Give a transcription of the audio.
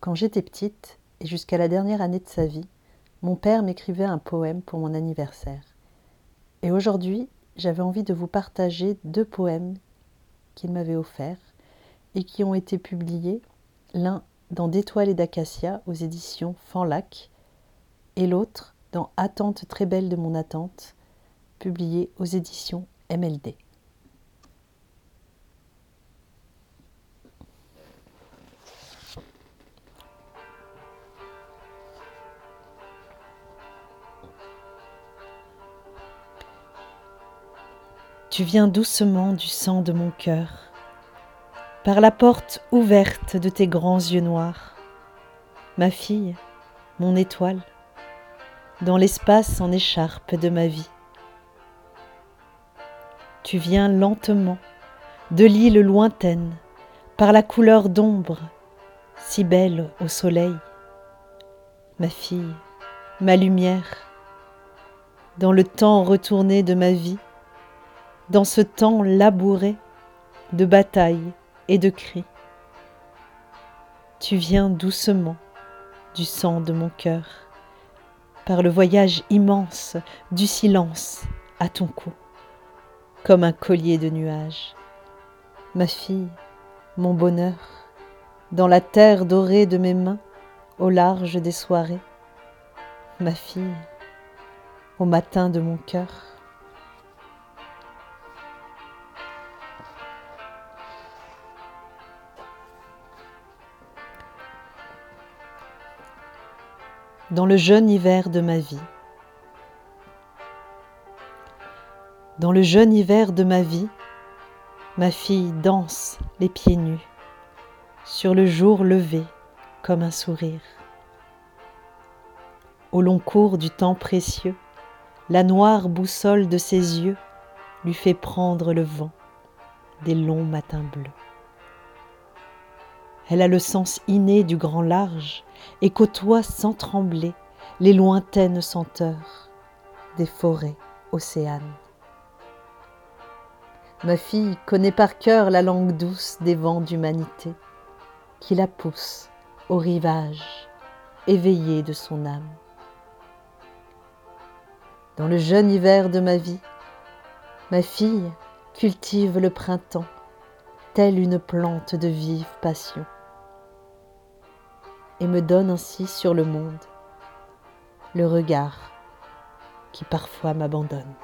Quand j'étais petite, et jusqu'à la dernière année de sa vie, mon père m'écrivait un poème pour mon anniversaire. Et aujourd'hui, j'avais envie de vous partager deux poèmes qu'il m'avait offerts et qui ont été publiés, l'un dans D'étoiles et d'acacia aux éditions Fanlac et l'autre dans Attente très belle de mon attente, publié aux éditions MLD. Tu viens doucement du sang de mon cœur, par la porte ouverte de tes grands yeux noirs. Ma fille, mon étoile, dans l'espace en écharpe de ma vie. Tu viens lentement de l'île lointaine, par la couleur d'ombre, si belle au soleil. Ma fille, ma lumière, dans le temps retourné de ma vie, dans ce temps labouré de batailles et de cris. Tu viens doucement du sang de mon cœur, par le voyage immense du silence à ton cou, comme un collier de nuages. Ma fille, mon bonheur, dans la terre dorée de mes mains, au large des soirées. Ma fille, au matin de mon cœur. Dans le jeune hiver de ma vie. Dans le jeune hiver de ma vie, ma fille danse les pieds nus, sur le jour levé comme un sourire. Au long cours du temps précieux, la noire boussole de ses yeux lui fait prendre le vent des longs matins bleus. Elle a le sens inné du grand large et côtoie sans trembler les lointaines senteurs des forêts océanes. Ma fille connaît par cœur la langue douce des vents d'humanité qui la poussent au rivage éveillé de son âme. Dans le jeune hiver de ma vie, ma fille cultive le printemps telle une plante de vive passion et me donne ainsi sur le monde le regard qui parfois m'abandonne.